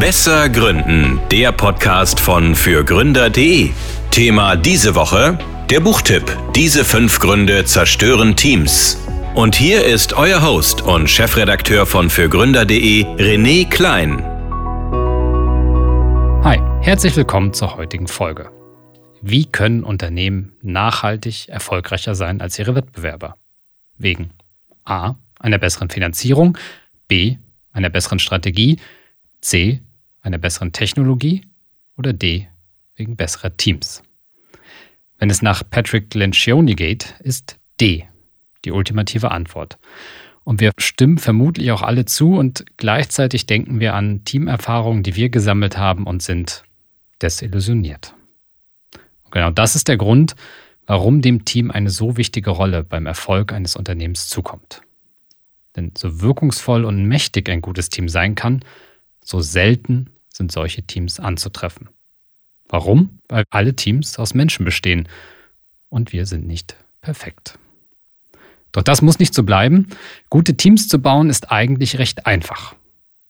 Besser Gründen, der Podcast von fürgründer.de. Thema diese Woche: der Buchtipp. Diese fünf Gründe zerstören Teams. Und hier ist euer Host und Chefredakteur von fürgründer.de, René Klein. Hi, herzlich willkommen zur heutigen Folge. Wie können Unternehmen nachhaltig erfolgreicher sein als ihre Wettbewerber? Wegen A. einer besseren Finanzierung, B. einer besseren Strategie, C. einer besseren Technologie oder D. wegen besserer Teams. Wenn es nach Patrick Lencioni geht, ist D die ultimative Antwort. Und wir stimmen vermutlich auch alle zu und gleichzeitig denken wir an Teamerfahrungen, die wir gesammelt haben und sind desillusioniert. Und genau das ist der Grund, warum dem Team eine so wichtige Rolle beim Erfolg eines Unternehmens zukommt. Denn so wirkungsvoll und mächtig ein gutes Team sein kann, so selten sind solche Teams anzutreffen. Warum? Weil alle Teams aus Menschen bestehen und wir sind nicht perfekt. Doch das muss nicht so bleiben. Gute Teams zu bauen ist eigentlich recht einfach.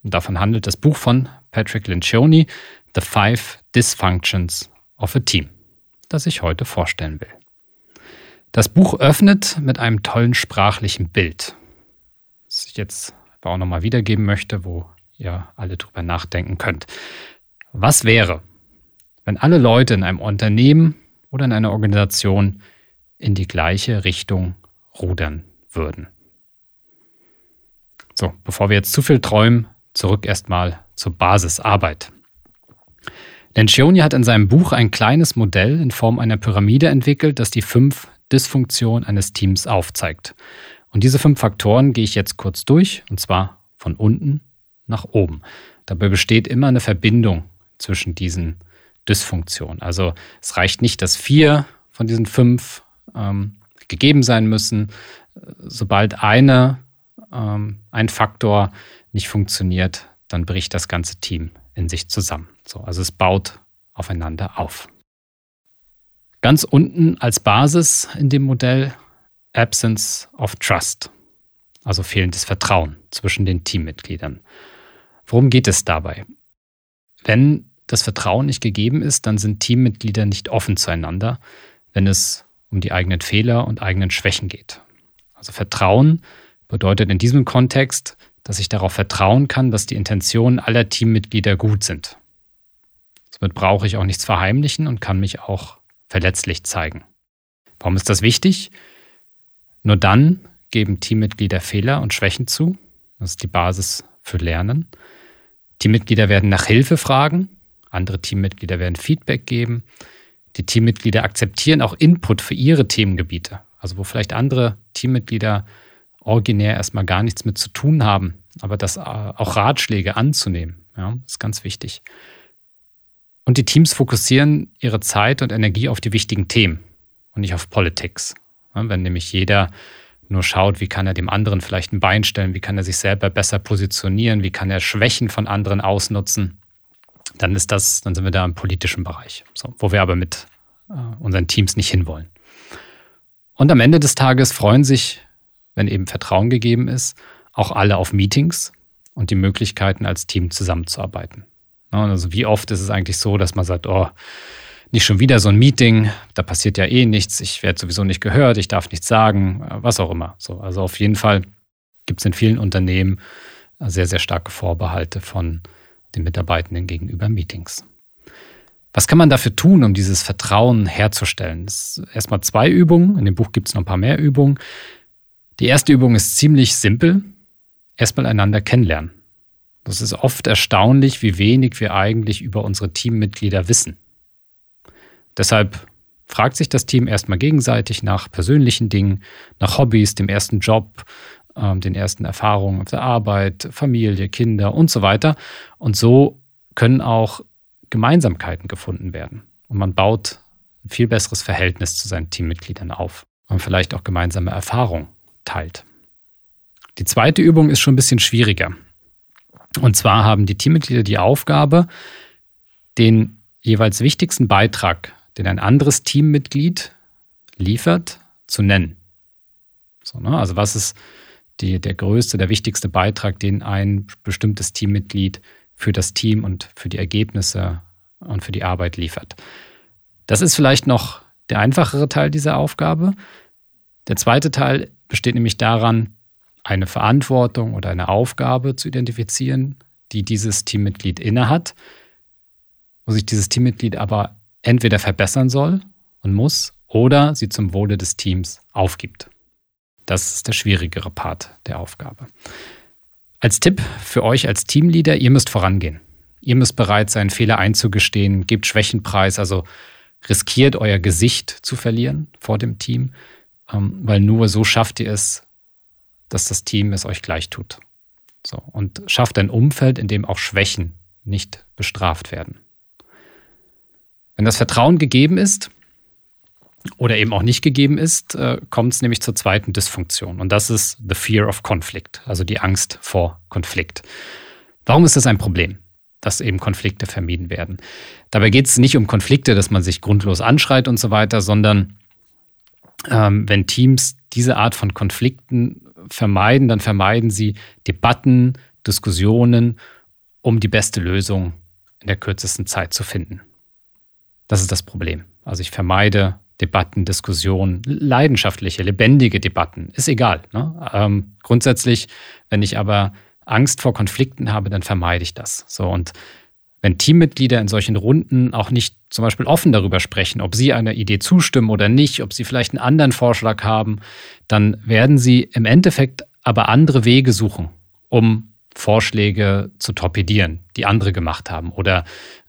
Und davon handelt das Buch von Patrick Lencioni, The Five Dysfunctions of a Team, das ich heute vorstellen will. Das Buch öffnet mit einem tollen sprachlichen Bild, das ich jetzt aber auch nochmal wiedergeben möchte, wo ihr alle drüber nachdenken könnt. Was wäre, wenn alle Leute in einem Unternehmen oder in einer Organisation in die gleiche Richtung rudern würden? So, bevor wir jetzt zu viel träumen, zurück erstmal zur Basisarbeit. Lencioni hat in seinem Buch ein kleines Modell in Form einer Pyramide entwickelt, das die fünf Dysfunktionen eines Teams aufzeigt. Und diese fünf Faktoren gehe ich jetzt kurz durch, und zwar von unten nach oben. Dabei besteht immer eine Verbindung zwischen diesen Dysfunktionen. Also es reicht nicht, dass vier von diesen fünf ähm, gegeben sein müssen. Sobald eine, ähm, ein Faktor nicht funktioniert, dann bricht das ganze Team in sich zusammen. So, also es baut aufeinander auf. Ganz unten als Basis in dem Modell Absence of Trust, also fehlendes Vertrauen zwischen den Teammitgliedern. Worum geht es dabei? Wenn das Vertrauen nicht gegeben ist, dann sind Teammitglieder nicht offen zueinander, wenn es um die eigenen Fehler und eigenen Schwächen geht. Also Vertrauen bedeutet in diesem Kontext, dass ich darauf vertrauen kann, dass die Intentionen aller Teammitglieder gut sind. Somit brauche ich auch nichts verheimlichen und kann mich auch verletzlich zeigen. Warum ist das wichtig? Nur dann geben Teammitglieder Fehler und Schwächen zu. Das ist die Basis für Lernen. Teammitglieder werden nach Hilfe fragen, andere Teammitglieder werden Feedback geben. Die Teammitglieder akzeptieren auch Input für ihre Themengebiete, also wo vielleicht andere Teammitglieder originär erstmal gar nichts mit zu tun haben, aber das äh, auch Ratschläge anzunehmen, ja, ist ganz wichtig. Und die Teams fokussieren ihre Zeit und Energie auf die wichtigen Themen und nicht auf Politics. Wenn nämlich jeder nur schaut, wie kann er dem anderen vielleicht ein Bein stellen, wie kann er sich selber besser positionieren, wie kann er Schwächen von anderen ausnutzen, dann ist das, dann sind wir da im politischen Bereich, so, wo wir aber mit äh, unseren Teams nicht hinwollen. Und am Ende des Tages freuen sich, wenn eben Vertrauen gegeben ist, auch alle auf Meetings und die Möglichkeiten als Team zusammenzuarbeiten. Also wie oft ist es eigentlich so, dass man sagt, oh, nicht schon wieder so ein Meeting, da passiert ja eh nichts, ich werde sowieso nicht gehört, ich darf nichts sagen, was auch immer. So, also auf jeden Fall gibt es in vielen Unternehmen sehr, sehr starke Vorbehalte von den Mitarbeitenden gegenüber Meetings. Was kann man dafür tun, um dieses Vertrauen herzustellen? Erstmal zwei Übungen. In dem Buch gibt es noch ein paar mehr Übungen. Die erste Übung ist ziemlich simpel. Erstmal einander kennenlernen. Das ist oft erstaunlich, wie wenig wir eigentlich über unsere Teammitglieder wissen. Deshalb fragt sich das Team erstmal gegenseitig nach persönlichen Dingen, nach Hobbys, dem ersten Job, ähm, den ersten Erfahrungen auf der Arbeit, Familie, Kinder und so weiter. Und so können auch Gemeinsamkeiten gefunden werden. Und man baut ein viel besseres Verhältnis zu seinen Teammitgliedern auf und vielleicht auch gemeinsame Erfahrungen teilt. Die zweite Übung ist schon ein bisschen schwieriger. Und zwar haben die Teammitglieder die Aufgabe, den jeweils wichtigsten Beitrag, den ein anderes Teammitglied liefert, zu nennen. So, ne? Also was ist die, der größte, der wichtigste Beitrag, den ein bestimmtes Teammitglied für das Team und für die Ergebnisse und für die Arbeit liefert. Das ist vielleicht noch der einfachere Teil dieser Aufgabe. Der zweite Teil besteht nämlich daran, eine Verantwortung oder eine Aufgabe zu identifizieren, die dieses Teammitglied innehat, wo sich dieses Teammitglied aber entweder verbessern soll und muss oder sie zum Wohle des Teams aufgibt. Das ist der schwierigere Part der Aufgabe. Als Tipp für euch als Teamleader, ihr müsst vorangehen. Ihr müsst bereit sein, Fehler einzugestehen, gebt Schwächenpreis, also riskiert euer Gesicht zu verlieren vor dem Team, ähm, weil nur so schafft ihr es, dass das Team es euch gleich tut. So, und schafft ein Umfeld, in dem auch Schwächen nicht bestraft werden. Wenn das Vertrauen gegeben ist oder eben auch nicht gegeben ist, äh, kommt es nämlich zur zweiten Dysfunktion. Und das ist the fear of conflict, also die Angst vor Konflikt. Warum ist das ein Problem? dass eben Konflikte vermieden werden. Dabei geht es nicht um Konflikte, dass man sich grundlos anschreit und so weiter, sondern ähm, wenn Teams diese Art von Konflikten vermeiden, dann vermeiden sie Debatten, Diskussionen, um die beste Lösung in der kürzesten Zeit zu finden. Das ist das Problem. Also ich vermeide Debatten, Diskussionen, leidenschaftliche, lebendige Debatten, ist egal. Ne? Ähm, grundsätzlich, wenn ich aber Angst vor Konflikten habe, dann vermeide ich das. So und wenn Teammitglieder in solchen Runden auch nicht zum Beispiel offen darüber sprechen, ob sie einer Idee zustimmen oder nicht, ob sie vielleicht einen anderen Vorschlag haben, dann werden sie im Endeffekt aber andere Wege suchen, um Vorschläge zu torpedieren, die andere gemacht haben oder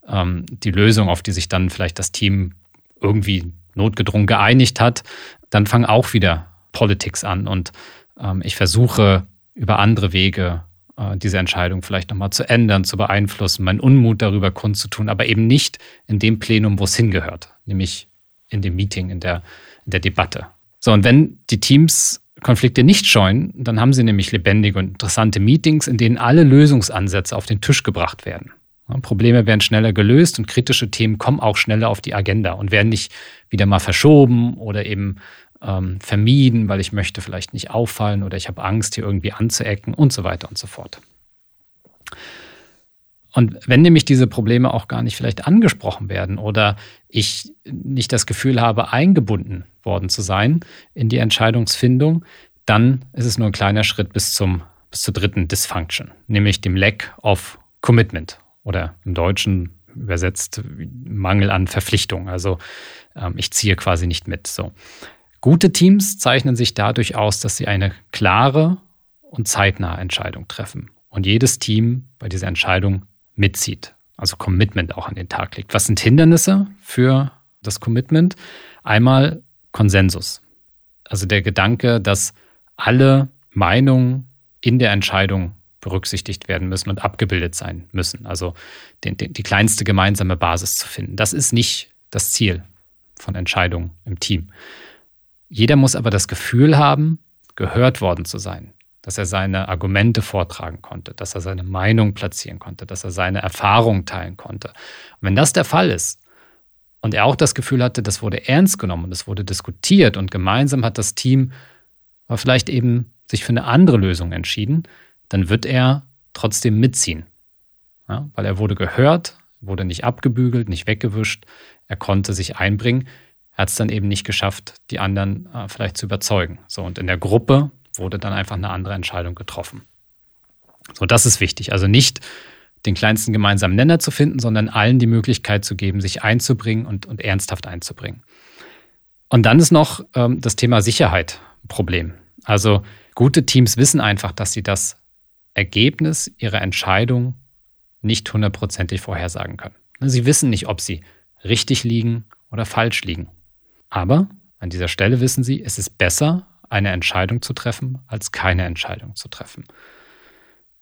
ähm, die Lösung, auf die sich dann vielleicht das Team irgendwie notgedrungen geeinigt hat, dann fangen auch wieder Politics an und ähm, ich versuche über andere Wege äh, diese Entscheidung vielleicht nochmal zu ändern, zu beeinflussen, meinen Unmut darüber kundzutun, aber eben nicht in dem Plenum, wo es hingehört, nämlich in dem Meeting, in der, in der Debatte. So, und wenn die Teams Konflikte nicht scheuen, dann haben sie nämlich lebendige und interessante Meetings, in denen alle Lösungsansätze auf den Tisch gebracht werden. Probleme werden schneller gelöst und kritische Themen kommen auch schneller auf die Agenda und werden nicht wieder mal verschoben oder eben ähm, vermieden, weil ich möchte vielleicht nicht auffallen oder ich habe Angst, hier irgendwie anzuecken und so weiter und so fort. Und wenn nämlich diese Probleme auch gar nicht vielleicht angesprochen werden oder ich nicht das Gefühl habe, eingebunden worden zu sein in die Entscheidungsfindung, dann ist es nur ein kleiner Schritt bis zum bis zur dritten Dysfunction, nämlich dem Lack of Commitment oder im Deutschen übersetzt Mangel an Verpflichtung. Also ähm, ich ziehe quasi nicht mit. So. Gute Teams zeichnen sich dadurch aus, dass sie eine klare und zeitnahe Entscheidung treffen und jedes Team bei dieser Entscheidung mitzieht, also Commitment auch an den Tag legt. Was sind Hindernisse für das Commitment? Einmal Konsensus, also der Gedanke, dass alle Meinungen in der Entscheidung berücksichtigt werden müssen und abgebildet sein müssen. Also den, den, die kleinste gemeinsame Basis zu finden. Das ist nicht das Ziel von Entscheidungen im Team. Jeder muss aber das Gefühl haben, gehört worden zu sein, dass er seine Argumente vortragen konnte, dass er seine Meinung platzieren konnte, dass er seine Erfahrung teilen konnte. Und wenn das der Fall ist und er auch das Gefühl hatte, das wurde ernst genommen und es wurde diskutiert und gemeinsam hat das Team aber vielleicht eben sich für eine andere Lösung entschieden, dann wird er trotzdem mitziehen. Ja, weil er wurde gehört, wurde nicht abgebügelt, nicht weggewischt, er konnte sich einbringen. Er hat es dann eben nicht geschafft, die anderen äh, vielleicht zu überzeugen. So, und in der Gruppe wurde dann einfach eine andere Entscheidung getroffen. So, das ist wichtig. Also nicht den kleinsten gemeinsamen Nenner zu finden, sondern allen die Möglichkeit zu geben, sich einzubringen und, und ernsthaft einzubringen. Und dann ist noch ähm, das Thema Sicherheit ein Problem. Also gute Teams wissen einfach, dass sie das Ergebnis ihrer Entscheidung nicht hundertprozentig vorhersagen können. Sie wissen nicht, ob sie richtig liegen oder falsch liegen. Aber an dieser Stelle wissen Sie, es ist besser, eine Entscheidung zu treffen, als keine Entscheidung zu treffen.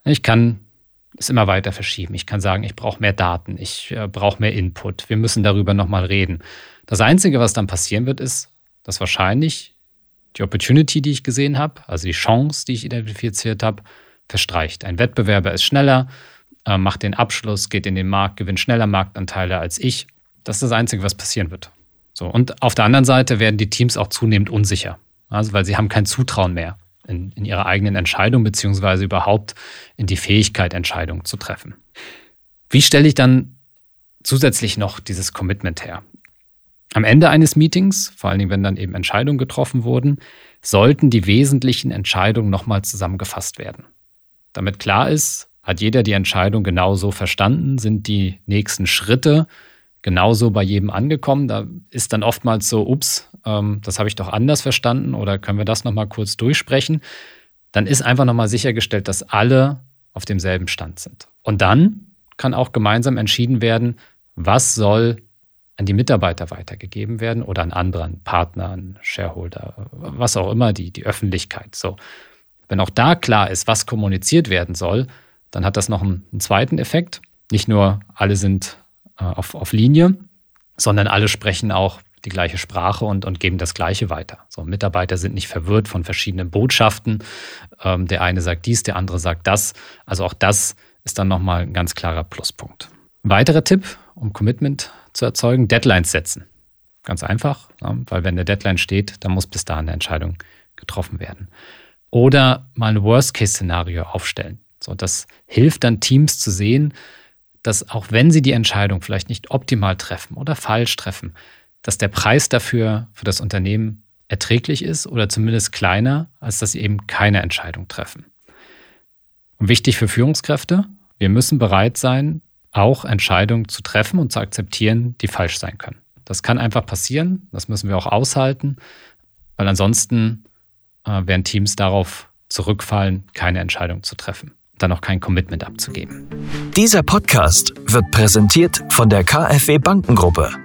Ich kann es immer weiter verschieben. Ich kann sagen, ich brauche mehr Daten, ich äh, brauche mehr Input, wir müssen darüber nochmal reden. Das Einzige, was dann passieren wird, ist, dass wahrscheinlich die Opportunity, die ich gesehen habe, also die Chance, die ich identifiziert habe, verstreicht. Ein Wettbewerber ist schneller, äh, macht den Abschluss, geht in den Markt, gewinnt schneller Marktanteile als ich. Das ist das Einzige, was passieren wird. So, und auf der anderen Seite werden die Teams auch zunehmend unsicher, also weil sie haben kein Zutrauen mehr in, in ihre eigenen Entscheidungen, beziehungsweise überhaupt in die Fähigkeit, Entscheidungen zu treffen. Wie stelle ich dann zusätzlich noch dieses Commitment her? Am Ende eines Meetings, vor allen Dingen, wenn dann eben Entscheidungen getroffen wurden, sollten die wesentlichen Entscheidungen nochmal zusammengefasst werden. Damit klar ist, hat jeder die Entscheidung genauso verstanden, sind die nächsten Schritte genauso bei jedem angekommen. Da ist dann oftmals so, ups, ähm, das habe ich doch anders verstanden oder können wir das nochmal kurz durchsprechen. Dann ist einfach nochmal sichergestellt, dass alle auf demselben Stand sind. Und dann kann auch gemeinsam entschieden werden, was soll an die Mitarbeiter weitergegeben werden oder an anderen Partnern, Shareholder, was auch immer, die, die Öffentlichkeit. So. Wenn auch da klar ist, was kommuniziert werden soll, dann hat das noch einen, einen zweiten Effekt. Nicht nur alle sind äh, auf, auf Linie, sondern alle sprechen auch die gleiche Sprache und, und geben das Gleiche weiter. So, Mitarbeiter sind nicht verwirrt von verschiedenen Botschaften. Ähm, der eine sagt dies, der andere sagt das. Also auch das ist dann nochmal ein ganz klarer Pluspunkt. Weiterer Tipp, um Commitment zu erzeugen, Deadlines setzen. Ganz einfach, weil wenn eine Deadline steht, dann muss bis dahin eine Entscheidung getroffen werden. Oder mal ein Worst-Case-Szenario aufstellen. So, das hilft dann Teams zu sehen, dass auch wenn sie die Entscheidung vielleicht nicht optimal treffen oder falsch treffen, dass der Preis dafür für das Unternehmen erträglich ist oder zumindest kleiner, als dass sie eben keine Entscheidung treffen. Und wichtig für Führungskräfte, wir müssen bereit sein, auch Entscheidungen zu treffen und zu akzeptieren, die falsch sein können. Das kann einfach passieren, das müssen wir auch aushalten, weil ansonsten äh, werden Teams darauf zurückfallen, keine Entscheidung zu treffen, dann auch kein Commitment abzugeben. Dieser Podcast wird präsentiert von der KfW Bankengruppe.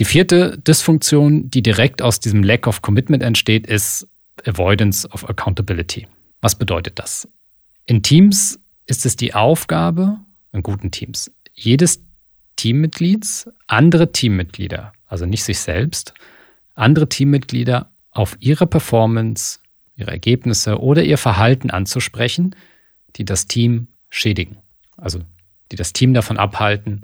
Die vierte Dysfunktion, die direkt aus diesem Lack of Commitment entsteht, ist Avoidance of Accountability. Was bedeutet das? In Teams ist es die Aufgabe, in guten Teams, jedes Teammitglieds, andere Teammitglieder, also nicht sich selbst, andere Teammitglieder auf ihre Performance, ihre Ergebnisse oder ihr Verhalten anzusprechen, die das Team schädigen. Also die das Team davon abhalten,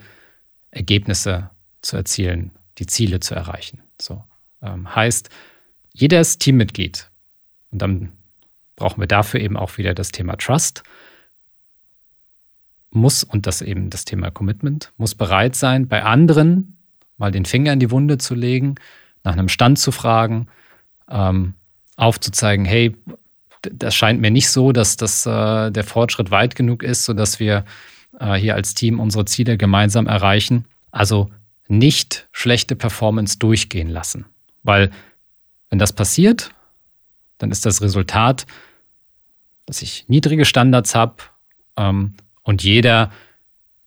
Ergebnisse zu erzielen, die Ziele zu erreichen. So ähm, heißt, jedes Teammitglied, und dann brauchen wir dafür eben auch wieder das Thema Trust, muss, und das eben das Thema Commitment, muss bereit sein, bei anderen mal den Finger in die Wunde zu legen, nach einem Stand zu fragen, ähm, aufzuzeigen, hey, das scheint mir nicht so, dass das, äh, der Fortschritt weit genug ist, sodass wir äh, hier als Team unsere Ziele gemeinsam erreichen. Also nicht schlechte Performance durchgehen lassen. Weil wenn das passiert, dann ist das Resultat, dass ich niedrige Standards habe ähm, und jeder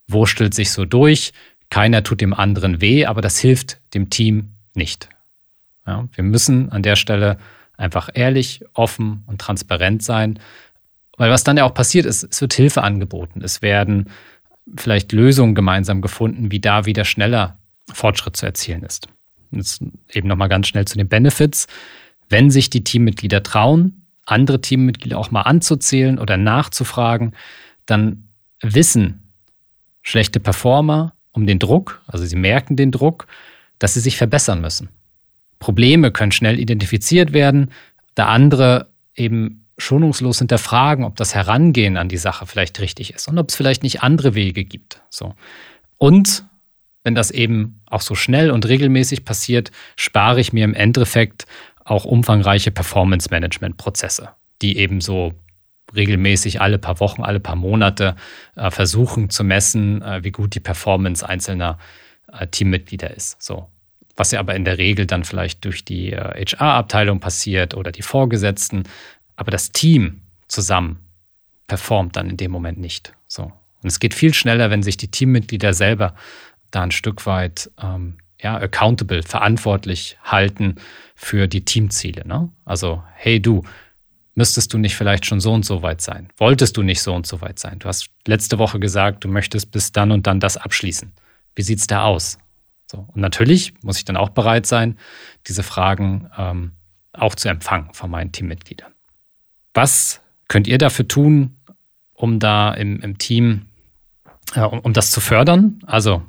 wurstelt sich so durch. Keiner tut dem anderen weh, aber das hilft dem Team nicht. Ja, wir müssen an der Stelle einfach ehrlich, offen und transparent sein. Weil was dann ja auch passiert ist, es wird Hilfe angeboten. Es werden vielleicht Lösungen gemeinsam gefunden, wie da wieder schneller Fortschritt zu erzielen ist. Jetzt eben nochmal ganz schnell zu den Benefits. Wenn sich die Teammitglieder trauen, andere Teammitglieder auch mal anzuzählen oder nachzufragen, dann wissen schlechte Performer um den Druck, also sie merken den Druck, dass sie sich verbessern müssen. Probleme können schnell identifiziert werden, da andere eben schonungslos hinterfragen, ob das Herangehen an die Sache vielleicht richtig ist und ob es vielleicht nicht andere Wege gibt. So. Und wenn das eben auch so schnell und regelmäßig passiert, spare ich mir im Endeffekt auch umfangreiche Performance-Management-Prozesse, die eben so regelmäßig alle paar Wochen, alle paar Monate äh, versuchen zu messen, äh, wie gut die Performance einzelner äh, Teammitglieder ist. So. Was ja aber in der Regel dann vielleicht durch die HR-Abteilung äh, passiert oder die Vorgesetzten. Aber das Team zusammen performt dann in dem Moment nicht. So. Und es geht viel schneller, wenn sich die Teammitglieder selber da ein Stück weit ähm, ja, accountable, verantwortlich halten für die Teamziele. Ne? Also, hey du, müsstest du nicht vielleicht schon so und so weit sein? Wolltest du nicht so und so weit sein? Du hast letzte Woche gesagt, du möchtest bis dann und dann das abschließen. Wie sieht's da aus? So, und natürlich muss ich dann auch bereit sein, diese Fragen ähm, auch zu empfangen von meinen Teammitgliedern. Was könnt ihr dafür tun, um da im, im Team, äh, um, um das zu fördern? Also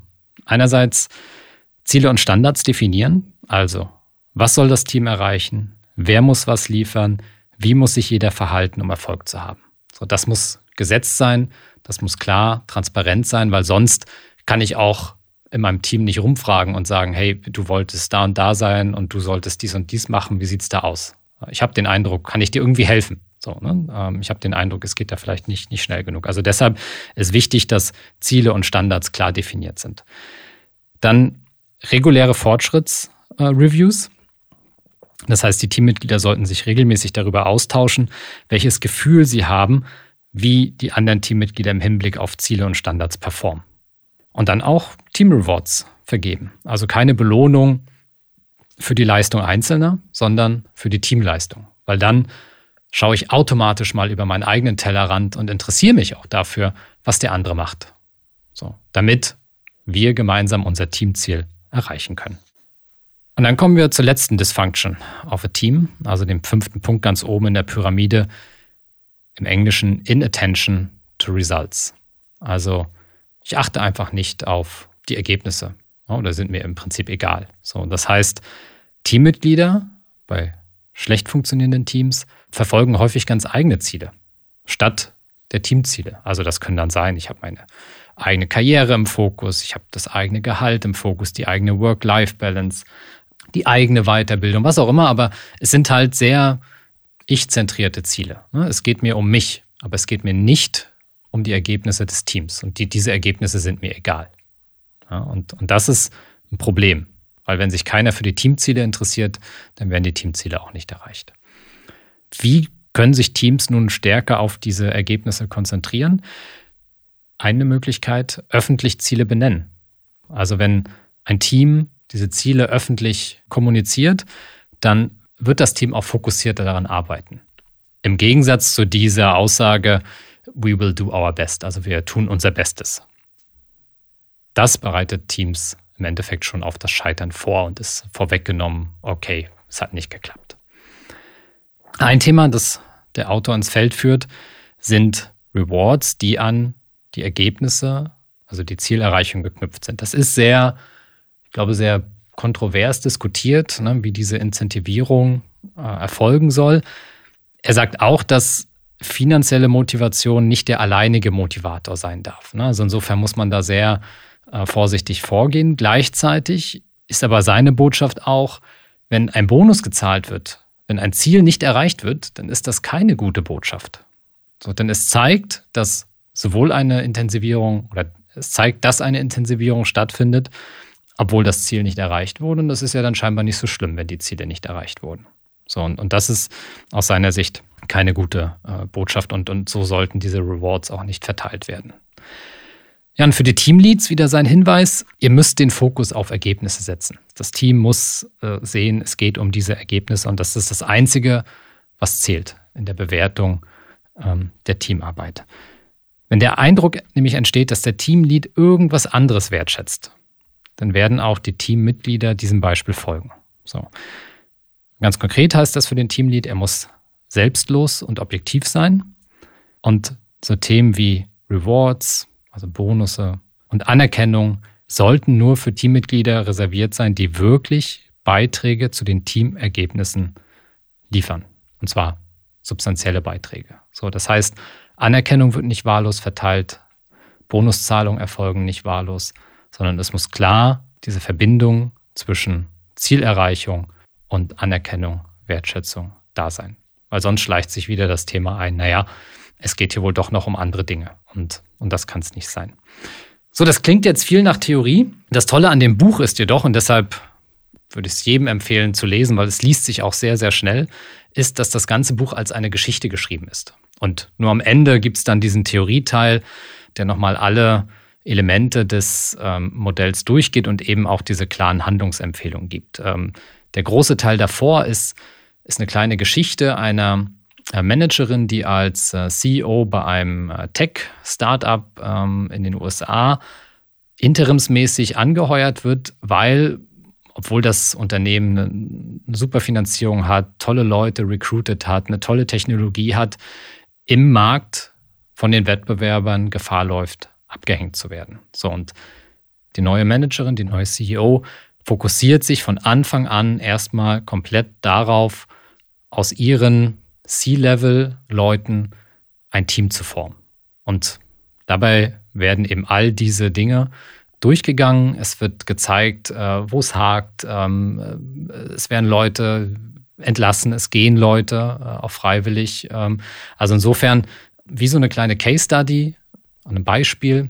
einerseits Ziele und Standards definieren. Also was soll das Team erreichen? Wer muss was liefern? Wie muss sich jeder verhalten, um Erfolg zu haben? So, das muss gesetzt sein, das muss klar, transparent sein, weil sonst kann ich auch in meinem Team nicht rumfragen und sagen, hey, du wolltest da und da sein und du solltest dies und dies machen, wie sieht's da aus? Ich habe den Eindruck, kann ich dir irgendwie helfen? So, ne? Ähm, ich habe den Eindruck, es geht da vielleicht nicht, nicht schnell genug. Also deshalb ist wichtig, dass Ziele und Standards klar definiert sind. Dann reguläre Fortschrittsreviews. Das heißt, die Teammitglieder sollten sich regelmäßig darüber austauschen, welches Gefühl sie haben, wie die anderen Teammitglieder im Hinblick auf Ziele und Standards performen. Und dann auch Team Rewards vergeben. Also keine Belohnung für die Leistung Einzelner, sondern für die Teamleistung. Weil dann schaue ich automatisch mal über meinen eigenen Tellerrand und interessiere mich auch dafür, was der andere macht. So, damit wir gemeinsam unser Teamziel erreichen können. Und dann kommen wir zur letzten Dysfunction of a Team, also dem fünften Punkt ganz oben in der Pyramide, im Englischen Inattention to Results. Also ich achte einfach nicht auf die Ergebnisse oder sind mir im Prinzip egal. So, das heißt, Teammitglieder bei schlecht funktionierenden Teams verfolgen häufig ganz eigene Ziele statt der Teamziele. Also das können dann sein, ich habe meine eigene Karriere im Fokus, ich habe das eigene Gehalt im Fokus, die eigene Work-Life-Balance, die eigene Weiterbildung, was auch immer, aber es sind halt sehr ich-zentrierte Ziele. Ne? Es geht mir um mich, aber es geht mir nicht um die Ergebnisse des Teams. Und die, diese Ergebnisse sind mir egal. Und, und das ist ein Problem, weil wenn sich keiner für die Teamziele interessiert, dann werden die Teamziele auch nicht erreicht. Wie können sich Teams nun stärker auf diese Ergebnisse konzentrieren? Eine Möglichkeit, öffentlich Ziele benennen. Also wenn ein Team diese Ziele öffentlich kommuniziert, dann wird das Team auch fokussierter daran arbeiten. Im Gegensatz zu dieser Aussage, we will do our best, also wir tun unser Bestes. Das bereitet Teams im Endeffekt schon auf das Scheitern vor und ist vorweggenommen, okay, es hat nicht geklappt. Ein Thema, das der Autor ins Feld führt, sind Rewards, die an die Ergebnisse, also die Zielerreichung geknüpft sind. Das ist sehr, ich glaube, sehr kontrovers diskutiert, ne, wie diese Incentivierung äh, erfolgen soll. Er sagt auch, dass finanzielle Motivation nicht der alleinige Motivator sein darf. Ne? Also insofern muss man da sehr äh, vorsichtig vorgehen. Gleichzeitig ist aber seine Botschaft auch, wenn ein Bonus gezahlt wird, wenn ein Ziel nicht erreicht wird, dann ist das keine gute Botschaft. So, denn es zeigt, dass sowohl eine Intensivierung oder es zeigt, dass eine Intensivierung stattfindet, obwohl das Ziel nicht erreicht wurde. Und das ist ja dann scheinbar nicht so schlimm, wenn die Ziele nicht erreicht wurden. So, und, und das ist aus seiner Sicht keine gute äh, Botschaft und, und so sollten diese Rewards auch nicht verteilt werden. Ja, und für die Teamleads wieder sein Hinweis, ihr müsst den Fokus auf Ergebnisse setzen. Das Team muss äh, sehen, es geht um diese Ergebnisse und das ist das Einzige, was zählt in der Bewertung ähm, der Teamarbeit. Wenn der Eindruck nämlich entsteht, dass der Teamlead irgendwas anderes wertschätzt, dann werden auch die Teammitglieder diesem Beispiel folgen. So. Ganz konkret heißt das für den Teamlead, er muss selbstlos und objektiv sein. Und so Themen wie Rewards, also Bonusse und Anerkennung sollten nur für Teammitglieder reserviert sein, die wirklich Beiträge zu den Teamergebnissen liefern. Und zwar substanzielle Beiträge. So, das heißt, Anerkennung wird nicht wahllos verteilt, Bonuszahlungen erfolgen nicht wahllos, sondern es muss klar diese Verbindung zwischen Zielerreichung und Anerkennung, Wertschätzung da sein. Weil sonst schleicht sich wieder das Thema ein, naja, es geht hier wohl doch noch um andere Dinge und, und das kann es nicht sein. So, das klingt jetzt viel nach Theorie. Das Tolle an dem Buch ist jedoch, und deshalb würde ich es jedem empfehlen zu lesen, weil es liest sich auch sehr, sehr schnell, ist, dass das ganze Buch als eine Geschichte geschrieben ist. Und nur am Ende gibt es dann diesen Theorieteil, der nochmal alle Elemente des ähm, Modells durchgeht und eben auch diese klaren Handlungsempfehlungen gibt. Ähm, der große Teil davor ist, ist eine kleine Geschichte einer Managerin, die als äh, CEO bei einem äh, Tech-Startup ähm, in den USA interimsmäßig angeheuert wird, weil, obwohl das Unternehmen eine super Finanzierung hat, tolle Leute recruited hat, eine tolle Technologie hat, im Markt von den Wettbewerbern Gefahr läuft, abgehängt zu werden. So und die neue Managerin, die neue CEO fokussiert sich von Anfang an erstmal komplett darauf, aus ihren C-Level-Leuten ein Team zu formen. Und dabei werden eben all diese Dinge durchgegangen. Es wird gezeigt, äh, wo es hakt. Ähm, äh, es werden Leute entlassen, es gehen Leute äh, auch freiwillig. Ähm, also insofern wie so eine kleine Case Study, ein Beispiel,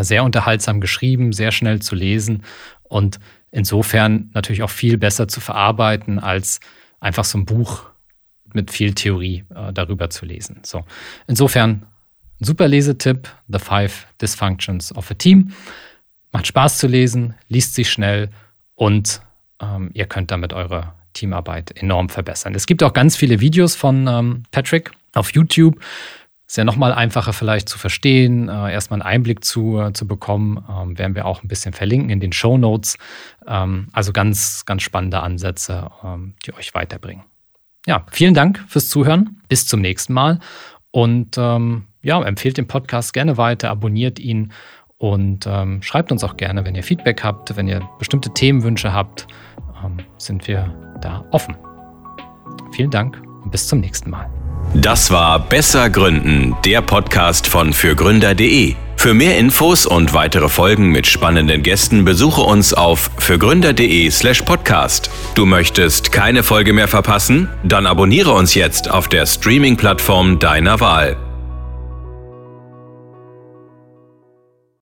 sehr unterhaltsam geschrieben, sehr schnell zu lesen und insofern natürlich auch viel besser zu verarbeiten, als einfach so ein Buch mit viel Theorie äh, darüber zu lesen. So, insofern super Lesetipp, The Five Dysfunctions of a Team. Macht Spaß zu lesen, liest sich schnell und ähm, ihr könnt damit eure Teamarbeit enorm verbessern. Es gibt auch ganz viele Videos von ähm, Patrick auf YouTube. Ist ja nochmal einfacher vielleicht zu verstehen, äh, erstmal einen Einblick zu, äh, zu bekommen. Ähm, werden wir auch ein bisschen verlinken in den Show Notes. Ähm, also ganz, ganz spannende Ansätze, ähm, die euch weiterbringen. Ja, vielen Dank fürs Zuhören. Bis zum nächsten Mal. Und ähm, ja, empfehlt den Podcast gerne weiter, abonniert ihn und ähm, schreibt uns auch gerne, wenn ihr Feedback habt, wenn ihr bestimmte Themenwünsche habt, ähm, sind wir da offen. Vielen Dank und bis zum nächsten Mal. Das war Besser Gründen, der Podcast von fürgründer.de. Für mehr Infos und weitere Folgen mit spannenden Gästen besuche uns auf fürgründer.de/slash podcast. Du möchtest keine Folge mehr verpassen? Dann abonniere uns jetzt auf der Streaming-Plattform deiner Wahl.